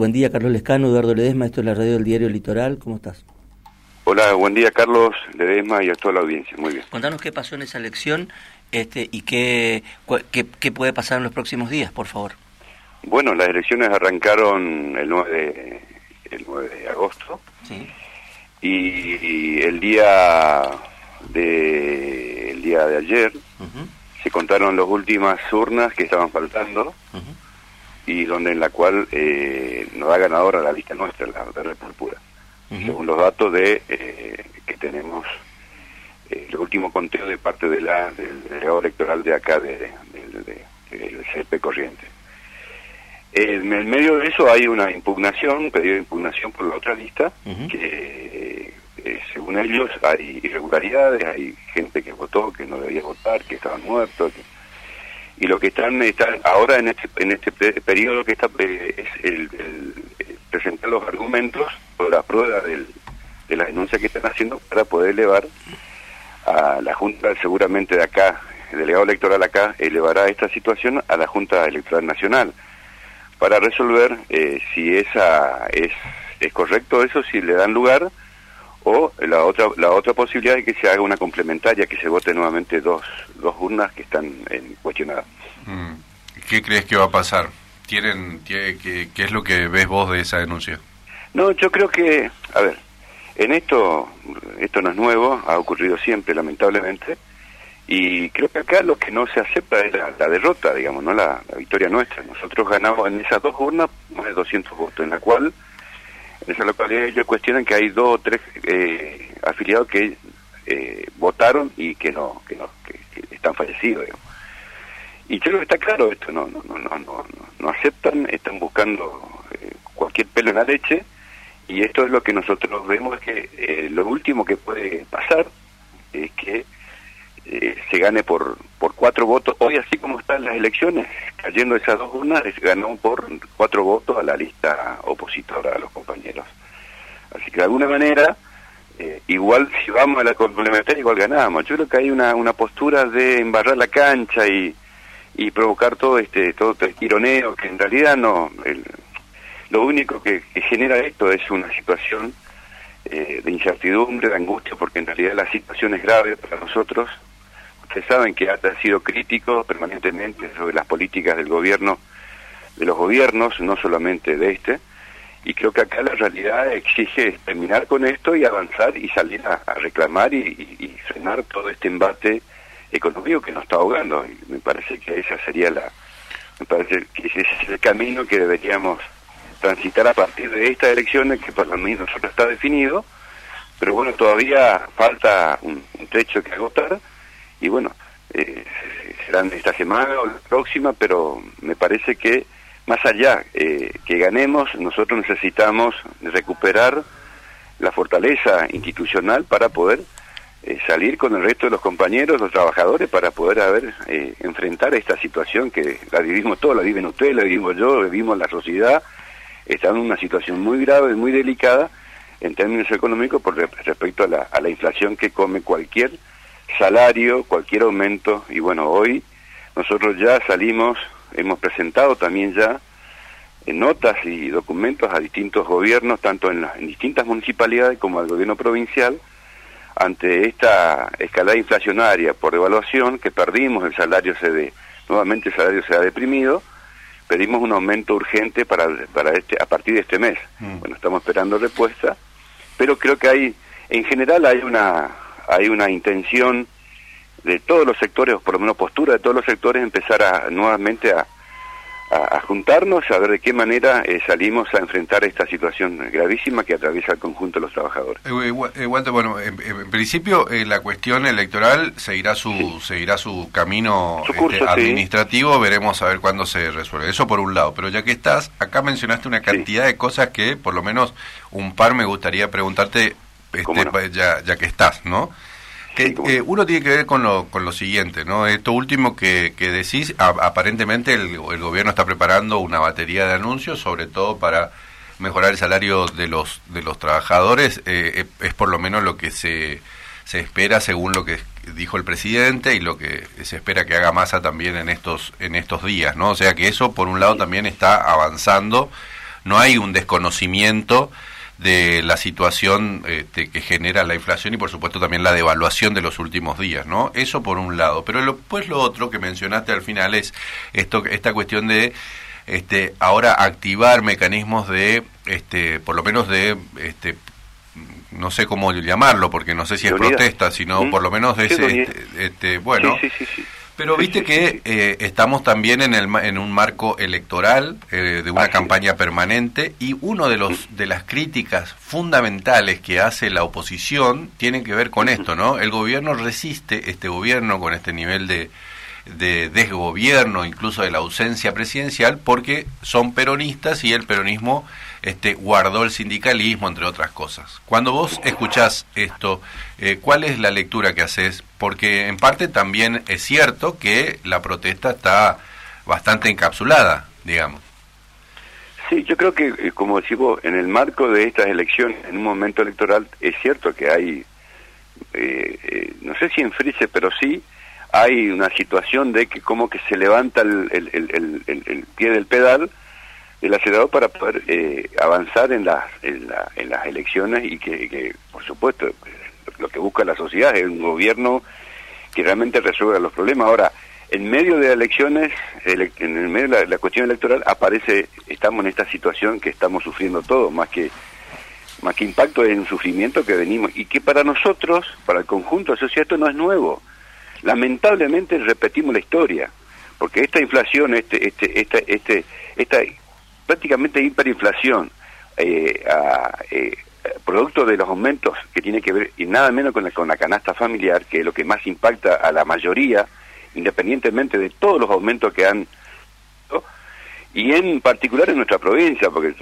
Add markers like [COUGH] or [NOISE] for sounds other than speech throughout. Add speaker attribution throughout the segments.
Speaker 1: Buen día, Carlos Lescano, Eduardo Ledesma, esto es la radio del diario Litoral, ¿cómo estás?
Speaker 2: Hola, buen día, Carlos Ledesma y a toda la audiencia, muy bien.
Speaker 1: Contanos qué pasó en esa elección este, y qué, qué, puede pasar en los próximos días, por favor.
Speaker 2: Bueno, las elecciones arrancaron el 9 de, el 9 de agosto y, el día de el día de ayer se contaron las últimas urnas que estaban faltando y donde en la cual eh, nos da ganadora la lista nuestra, la de Red Púrpura, según los datos de eh, que tenemos eh, el último conteo de parte de la, del delegado electoral de acá, de, del CP Corriente. En el medio de eso hay una impugnación, un pedido de impugnación por la otra lista, que eh, según ellos hay irregularidades, hay gente que votó, que no debía votar, que estaban muertos, y lo que están, están ahora en este en este periodo que está eh, es el, presentar los argumentos por la prueba del, de la denuncia que están haciendo para poder elevar a la Junta, seguramente de acá, el delegado electoral acá, elevará esta situación a la Junta Electoral Nacional para resolver eh, si esa es, es correcto eso, si le dan lugar o la otra la otra posibilidad es que se haga una complementaria, que se vote nuevamente dos, dos urnas que están en, cuestionadas.
Speaker 3: Mm. ¿Qué crees que va a pasar? ¿Tienen, qué, qué, es lo que ves vos de esa denuncia?
Speaker 2: No, yo creo que, a ver, en esto, esto no es nuevo, ha ocurrido siempre, lamentablemente, y creo que acá lo que no se acepta es la, derrota, digamos, no la, victoria nuestra. Nosotros ganamos en esas dos urnas más de 200 votos, en la cual en esa localidad ellos cuestionan que hay dos o tres eh, afiliados que eh, votaron y que no, que no, que, están fallecidos. Y yo creo que está claro esto, no, no, no, no, no, no aceptan, están buscando eh, cualquier pelo en la leche y esto es lo que nosotros vemos es que lo último que puede pasar es que se gane por por cuatro votos. Hoy, así como están las elecciones, cayendo esas dos urnas, ganó por cuatro votos a la lista opositora a los compañeros. Así que de alguna manera, eh, igual si vamos a la complementaria, igual ganamos. Yo creo que hay una, una postura de embarrar la cancha y, y provocar todo este todo este tironeo que en realidad no. lo único que, genera esto es una situación eh, de incertidumbre, de angustia, porque en realidad la situación es grave para nosotros Ustedes saben que ha sido crítico permanentemente sobre las políticas del gobierno, de los gobiernos, no solamente de este, y creo que acá la realidad exige terminar con esto y avanzar y salir a, reclamar y, frenar todo este embate económico que nos está ahogando. Y me parece que esa sería la, me parece que ese es el camino que deberíamos transitar a partir de estas elecciones que para mí nosotros está definido, pero bueno, todavía falta un, trecho que agotar y bueno, eh, serán esta semana o la próxima, pero me parece que más allá eh, que ganemos, nosotros necesitamos recuperar la fortaleza institucional para poder eh, salir con el resto de los compañeros, los trabajadores, para poder haber, eh, enfrentar esta situación que la vivimos todos, la viven ustedes, la vivimos yo, la vivimos la sociedad, está en una situación muy grave, muy delicada en términos económicos por respecto a la, a la inflación que come cualquier salario, cualquier aumento, y bueno, hoy nosotros ya salimos, hemos presentado también ya en notas y documentos a distintos gobiernos, tanto en, las, distintas municipalidades como al gobierno provincial, ante esta escalada inflacionaria por devaluación, que perdimos el salario se nuevamente el salario se ha deprimido, pedimos un aumento urgente para, para este, a partir de este mes. Mm. Bueno, estamos esperando respuesta, pero creo que hay, en general hay una, hay una intención de todos los sectores, o por lo menos postura de todos los sectores, empezar a nuevamente a, a, juntarnos, a ver de qué manera eh, salimos a enfrentar esta situación gravísima que atraviesa el conjunto de los trabajadores.
Speaker 3: Eh, eh, Walter, bueno, en, principio la cuestión electoral seguirá su seguirá su camino este, administrativo, veremos a ver cuándo se resuelve. Eso por un lado, pero ya que estás, acá mencionaste una cantidad de cosas que por lo menos un par me gustaría preguntarte este, ya, ya que estás, ¿no? Que, uno tiene que ver con lo, con lo siguiente, ¿no? Esto último que, que decís, aparentemente el, el, gobierno está preparando una batería de anuncios, sobre todo para mejorar el salario de los de los trabajadores, eh, eh, es por lo menos lo que se, se espera según lo que dijo el presidente y lo que se espera que haga Massa también en estos en estos días, ¿no? O sea que eso por un lado también está avanzando no hay un desconocimiento de la situación este, que genera la inflación y por supuesto también la devaluación de los últimos días, ¿no? Eso por un lado, pero lo, pues lo otro que mencionaste al final es esto esta cuestión de este ahora activar mecanismos de este por lo menos de este no sé cómo llamarlo porque no sé si es protesta, sino ¿Mm? por lo menos de ese este, este, bueno, sí, sí, pero viste que eh, estamos también en, el, en un marco electoral eh, de una campaña permanente y uno de los de las críticas fundamentales que hace la oposición tiene que ver con esto, ¿no? El gobierno resiste este gobierno con este nivel de de desgobierno, incluso de la ausencia presidencial, porque son peronistas y el peronismo este, guardó el sindicalismo, entre otras cosas. Cuando vos escuchás esto, eh, ¿cuál es la lectura que haces? Porque en parte también es cierto que la protesta está bastante encapsulada, digamos.
Speaker 2: Sí, yo creo que, eh, como decimos, en el marco de estas elecciones, en un momento electoral, es cierto que hay, eh, no sé si enfrice, pero sí hay una situación de que como que se levanta el, el pie del pedal del acelerador para poder eh, avanzar en las, en, las elecciones y que, por supuesto, lo que busca la sociedad es un gobierno que realmente resuelva los problemas. Ahora, en medio de elecciones, en medio de la, cuestión electoral, aparece, estamos en esta situación que estamos sufriendo todos, más que más que impacto es un sufrimiento que venimos y que para nosotros, para el conjunto de la sociedad, esto no es nuevo. Lamentablemente repetimos la historia, porque esta inflación, este, este, esta, este, esta prácticamente hiperinflación, eh, eh, producto de los aumentos que tiene que ver y nada menos con la, con la canasta familiar, que es lo que más impacta a la mayoría, independientemente de todos los aumentos que han y en particular en nuestra provincia, porque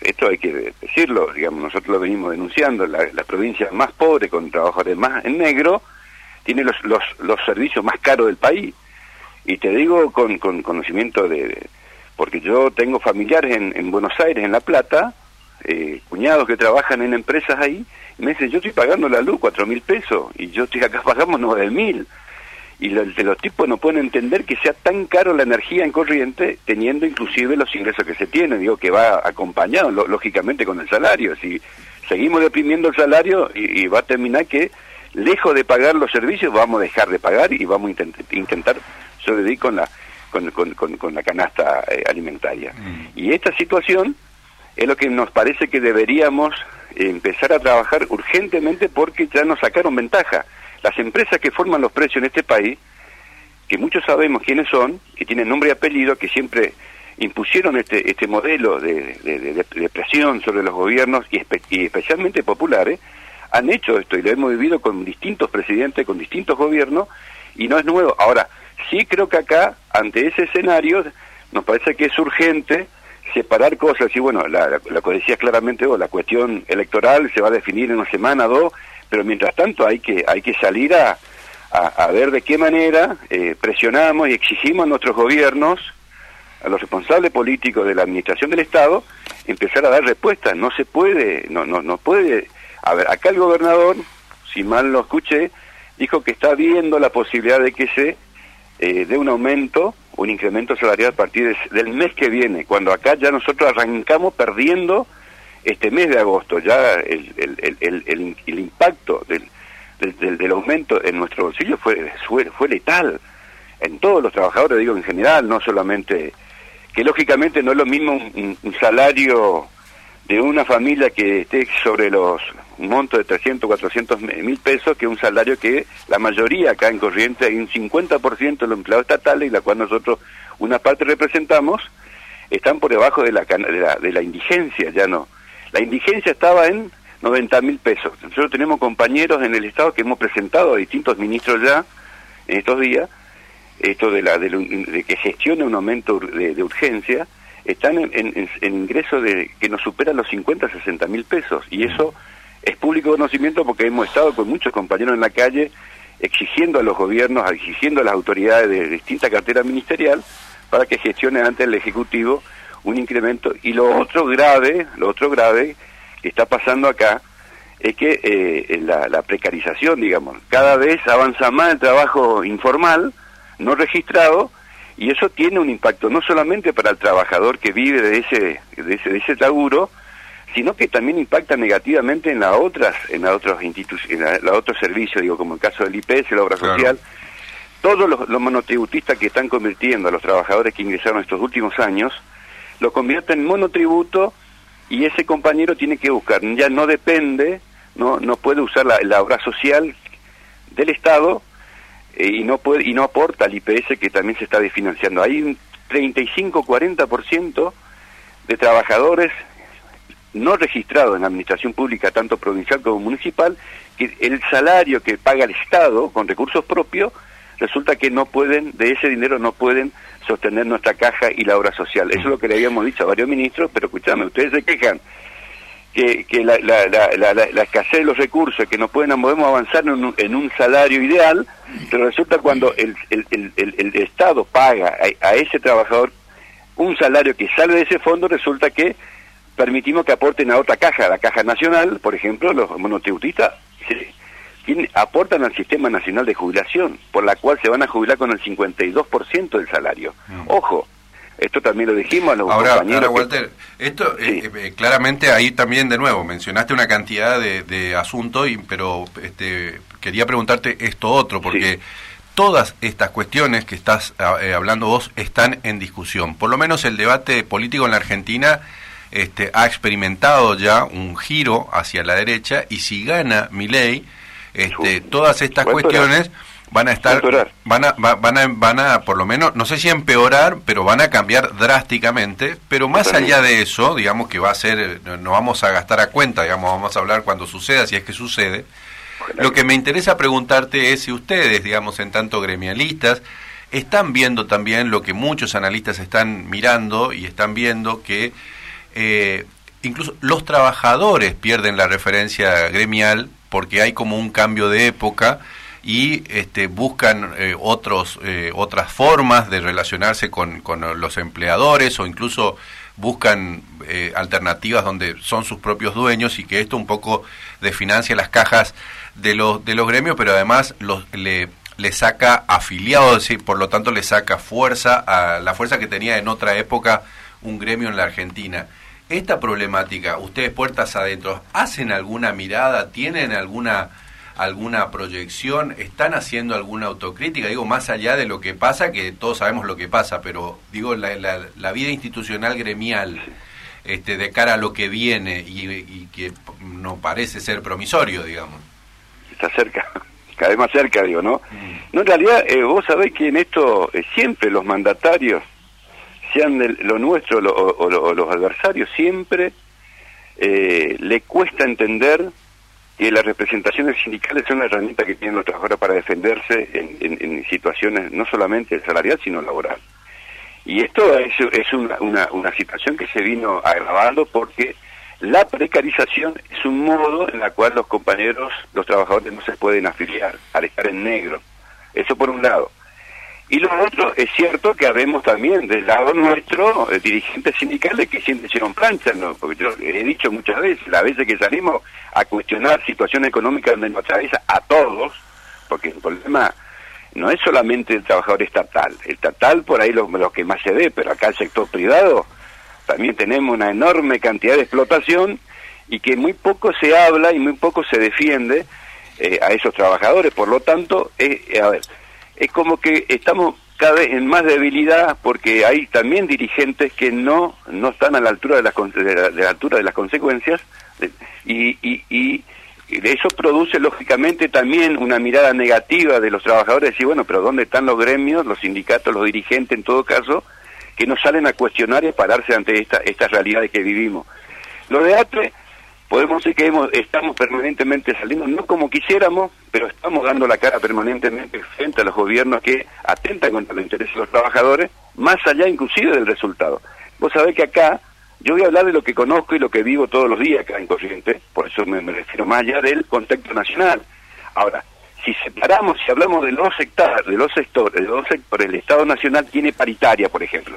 Speaker 2: esto hay que decirlo, digamos, nosotros lo venimos denunciando, la, provincia más pobre, con trabajadores más en negro, tiene los, los, los servicios más caros del país. Y te digo con, con conocimiento de, porque yo tengo familiares en, Buenos Aires, en La Plata, eh, cuñados que trabajan en empresas ahí, y me dicen, yo estoy pagando la luz cuatro mil pesos, y yo estoy acá [LAUGHS] pagamos nueve mil. Y los, los tipos no pueden entender que sea tan caro la energía en corriente, teniendo inclusive los ingresos que se tienen, digo, que va acompañado, lógicamente, con el salario. Si seguimos deprimiendo el salario, y, va a terminar que, lejos de pagar los servicios, vamos a dejar de pagar y vamos a intentar, intentar sobrevivir con la con, con, con, la canasta eh, alimentaria. Mm. Y esta situación es lo que nos parece que deberíamos empezar a trabajar urgentemente porque ya nos sacaron ventaja. Las empresas que forman los precios en este país, que muchos sabemos quiénes son, que tienen nombre y apellido, que siempre impusieron este, este modelo de, de, presión sobre los gobiernos y, y, especialmente populares, han hecho esto y lo hemos vivido con distintos presidentes, con distintos gobiernos, y no es nuevo. Ahora, Sí creo que acá, ante ese escenario, nos parece que es urgente separar cosas. Y bueno, la, la, que decías claramente vos, la cuestión electoral se va a definir en una semana o dos, pero mientras tanto hay que, hay que salir a, a, ver de qué manera eh, presionamos y exigimos a nuestros gobiernos, a los responsables políticos de la administración del Estado, empezar a dar respuestas. No se puede, no, no, no puede. A ver, acá el gobernador, si mal lo escuché, dijo que está viendo la posibilidad de que se eh, de un aumento, un incremento salarial a partir del mes que viene, cuando acá ya nosotros arrancamos perdiendo este mes de agosto, ya el, el, el, el impacto del, del, del, aumento en nuestro bolsillo fue, fue, letal. En todos los trabajadores, digo en general, no solamente, que lógicamente no es lo mismo un salario de una familia que esté sobre los un monto de 300, 400 mil pesos, que es un salario que la mayoría acá en Corriente hay un 50% de los empleados estatales, y la cual nosotros una parte representamos, están por debajo de la, de la, indigencia, ya no. La indigencia estaba en 90 mil pesos. Nosotros tenemos compañeros en el Estado que hemos presentado a distintos ministros ya en estos días, esto de, la, de, que gestione un aumento de, urgencia, están en, en, ingresos de, que nos superan los 50, 60 mil pesos. Y eso es público conocimiento porque hemos estado con muchos compañeros en la calle exigiendo a los gobiernos, exigiendo a las autoridades de distinta cartera ministerial para que gestione ante el Ejecutivo un incremento. Y lo otro grave, lo otro grave que está pasando acá es que eh, la, la, precarización, digamos, cada vez avanza más el trabajo informal, no registrado, y eso tiene un impacto no solamente para el trabajador que vive de ese de ese, de ese laburo, sino que también impacta negativamente en las otras en las otras instituciones, en la, otros servicios, digo como el caso del IPS, la obra social. Todos los, los monotributistas que están convirtiendo a los trabajadores que ingresaron estos últimos años, lo convierten en monotributo y ese compañero tiene que buscar, ya no depende, no no puede usar la, la obra social del Estado y no puede y no aporta al IPS que también se está desfinanciando. Hay un 35-40% de trabajadores no registrados en la administración pública, tanto provincial como municipal, que el salario que paga el Estado con recursos propios, resulta que no pueden, de ese dinero no pueden sostener nuestra caja y la obra social. Eso es lo que le habíamos dicho a varios ministros, pero escúchame, ustedes se quejan que, que la, la, la, la, escasez de los recursos, que no pueden, podemos avanzar en un, en un salario ideal, pero resulta cuando el, el, el, el Estado paga a, ese trabajador un salario que sale de ese fondo, resulta que permitimos que aporten a otra caja, a la caja nacional, por ejemplo, los monotributistas aportan al Sistema Nacional de Jubilación, por la cual se van a jubilar con el 52% del salario. Mm. Ojo, esto también lo dijimos a los
Speaker 3: ahora, compañeros. Ahora, Walter, esto eh, eh, claramente ahí también de nuevo mencionaste una cantidad de, asuntos, y, pero este, quería preguntarte esto otro, porque todas estas cuestiones que estás eh, hablando vos están en discusión. Por lo menos el debate político en la Argentina este, ha experimentado ya un giro hacia la derecha y si gana mi ley, este, todas estas cuestiones van a estar van a, van a van a por lo menos no sé si empeorar pero van a cambiar drásticamente. Pero más allá de eso digamos que va a ser no vamos a gastar a cuenta digamos vamos a hablar cuando suceda si es que sucede. Lo que me interesa preguntarte es si ustedes digamos en tanto gremialistas están viendo también lo que muchos analistas están mirando y están viendo que eh, incluso los trabajadores pierden la referencia gremial porque hay como un cambio de época y este, buscan eh, otros, eh, otras formas de relacionarse con, con, los empleadores o incluso buscan eh, alternativas donde son sus propios dueños y que esto un poco desfinancia las cajas de los, de los gremios, pero además los, le, le saca afiliados, y por lo tanto le saca fuerza a la fuerza que tenía en otra época un gremio en la Argentina. Esta problemática, ustedes puertas adentro, ¿hacen alguna mirada? ¿Tienen alguna alguna proyección? ¿Están haciendo alguna autocrítica? Digo, más allá de lo que pasa, que todos sabemos lo que pasa, pero digo, la, la, vida institucional gremial este, de cara a lo que viene y, que no parece ser promisorio, digamos.
Speaker 2: Está cerca, [LAUGHS] cada vez más cerca, digo, ¿no? Mm. No, en realidad, eh, vos sabés que en esto eh, siempre los mandatarios, sean de lo nuestro o, los adversarios, siempre eh, le cuesta entender y las representaciones sindicales son una herramienta que tienen los trabajadores para defenderse en, situaciones no solamente salarial, sino laboral. Y esto es, es una, una, situación que se vino agravando porque la precarización es un modo en el cual los compañeros, los trabajadores no se pueden afiliar al estar en negro. Eso por un lado. Y lo otro, es cierto que habemos también del lado nuestro eh, dirigentes sindicales que siempre hicieron plancha, ¿no? porque yo he dicho muchas veces, las veces que salimos a cuestionar situación económica donde nos atraviesa a todos, porque el problema no es solamente el trabajador estatal, el estatal por ahí lo, lo que más se ve, pero acá el sector privado también tenemos una enorme cantidad de explotación y que muy poco se habla y muy poco se defiende eh, a esos trabajadores, por lo tanto, eh, a ver, es como que estamos cada vez en más debilidad porque hay también dirigentes que no no están a la altura de las de la, altura de las consecuencias y, y, y eso produce lógicamente también una mirada negativa de los trabajadores decir bueno pero dónde están los gremios los sindicatos los dirigentes en todo caso que no salen a cuestionar y pararse ante esta estas realidades que vivimos lo de ATRE podemos decir que hemos, estamos permanentemente saliendo, no como quisiéramos, pero estamos dando la cara permanentemente frente a los gobiernos que atentan contra los intereses de los trabajadores, más allá inclusive del resultado. Vos sabés que acá, yo voy a hablar de lo que conozco y lo que vivo todos los días acá en Corrientes, por eso me, refiero más allá del contexto nacional. Ahora, si separamos, si hablamos de los sectores, de los sectores, de los sectores, el Estado Nacional tiene paritaria, por ejemplo.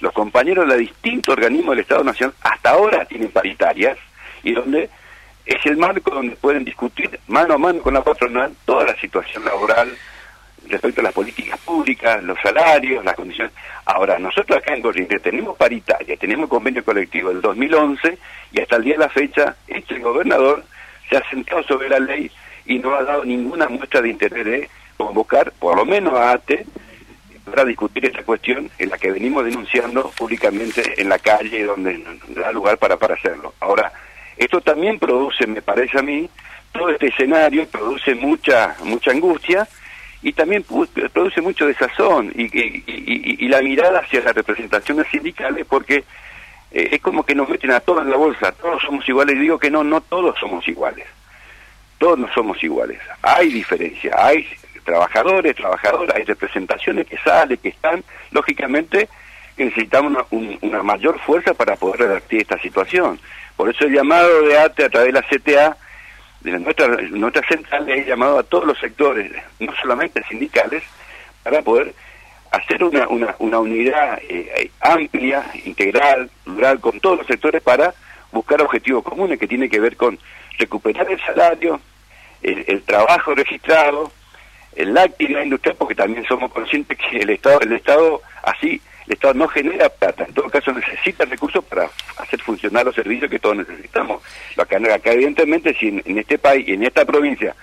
Speaker 2: Los compañeros de distintos organismos del Estado Nacional hasta ahora tienen paritarias, y donde es el marco donde pueden discutir mano a mano con la patronal toda la situación laboral respecto a las políticas públicas, los salarios, las condiciones. Ahora, nosotros acá en Corrientes tenemos paritaria, tenemos convenio colectivo del 2011 y hasta el día de la fecha, este gobernador se ha sentado sobre la ley y no ha dado ninguna muestra de interés de convocar, por lo menos a ATE, para discutir esta cuestión en la que venimos denunciando públicamente en la calle, donde da lugar para, para hacerlo. Ahora, esto también produce, me parece a mí, todo este escenario produce mucha mucha angustia y también produce mucho desazón y, y, la mirada hacia las representaciones sindicales porque eh, es como que nos meten a todos en la bolsa, todos somos iguales, y digo que no, no todos somos iguales, todos no somos iguales, hay diferencia, hay trabajadores, trabajadoras, hay representaciones que salen, que están, lógicamente necesitamos una, una mayor fuerza para poder revertir esta situación. Por eso el llamado de ATE a través de la CTA de nuestra, nuestra central es llamado a todos los sectores, no solamente sindicales, para poder hacer una, una, una unidad eh, amplia, integral, plural, con todos los sectores para buscar objetivos comunes que tienen que ver con recuperar el salario, el, trabajo registrado, la actividad industrial, porque también somos conscientes que el Estado, el Estado así el Estado no genera plata, en todo caso necesita recursos para hacer funcionar los servicios que todos necesitamos. Acá, acá evidentemente, si en, este país, en esta provincia,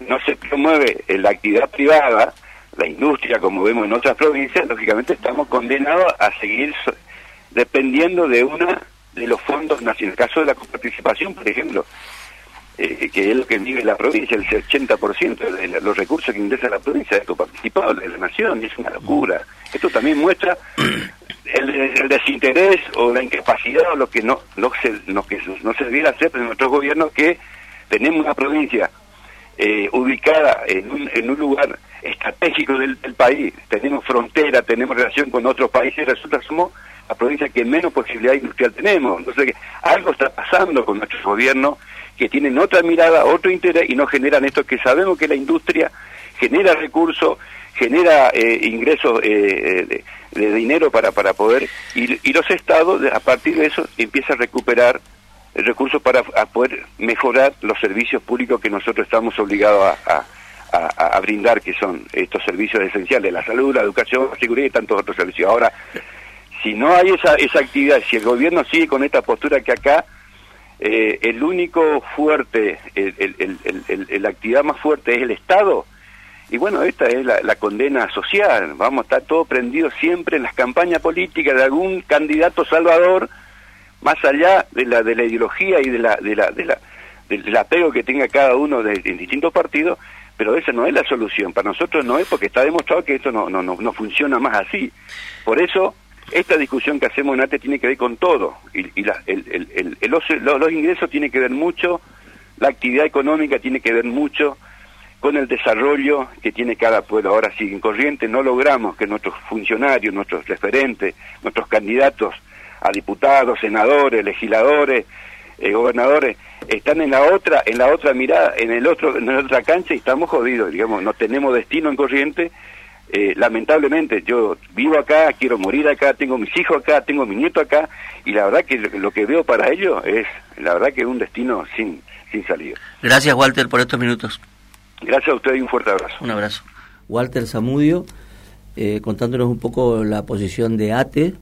Speaker 2: no se promueve la actividad privada, la industria, como vemos en otras provincias, lógicamente estamos condenados a seguir dependiendo de una de los fondos nacionales. En el caso de la coparticipación, por ejemplo, eh, que es lo que vive la provincia, el 80% de los recursos que ingresa la provincia es coparticipado de la nación, y es una locura. Esto también muestra el, desinterés o la incapacidad o lo que no, no se, no, que no se debiera hacer de nuestro gobierno que tenemos una provincia eh, ubicada en un, en un lugar estratégico del, país, tenemos frontera, tenemos relación con otros países, resulta que la provincia que menos posibilidad industrial tenemos. Entonces, algo está pasando con nuestro gobierno que tienen otra mirada, otro interés y no generan esto que sabemos que la industria genera recursos, genera eh, ingresos eh, eh, de, dinero para, para poder, y, los estados a partir de eso empiezan a recuperar recursos para poder mejorar los servicios públicos que nosotros estamos obligados a, a, brindar, que son estos servicios esenciales, la salud, la educación, la seguridad y tantos otros servicios. Ahora, si no hay esa, esa actividad, si el gobierno sigue con esta postura que acá eh, el único fuerte, el, la actividad más fuerte es el Estado, y bueno, esta es la, condena social, vamos a estar todos prendidos siempre en las campañas políticas de algún candidato salvador, más allá de la, de la ideología y de la, de la, de la, del apego que tenga cada uno de, en distintos partidos, pero esa no es la solución, para nosotros no es porque está demostrado que esto no, no, no, no funciona más así. Por eso esta discusión que hacemos en ATE tiene que ver con todo, y, la, el, los, ingresos tienen que ver mucho, la actividad económica tiene que ver mucho con el desarrollo que tiene cada pueblo. Ahora, si en Corriente no logramos que nuestros funcionarios, nuestros referentes, nuestros candidatos a diputados, senadores, legisladores, eh, gobernadores, están en la otra, en la otra mirada, en el otro, en la otra cancha y estamos jodidos, digamos, no tenemos destino en Corriente eh, lamentablemente yo vivo acá, quiero morir acá, tengo mis hijos acá, tengo mi nieto acá, y la verdad que lo que veo para ellos es, la verdad que es un destino sin, sin salida.
Speaker 1: Gracias Walter por estos minutos.
Speaker 2: Gracias a usted y un fuerte abrazo.
Speaker 1: Un abrazo. Walter Zamudio, eh, contándonos un poco la posición de ATE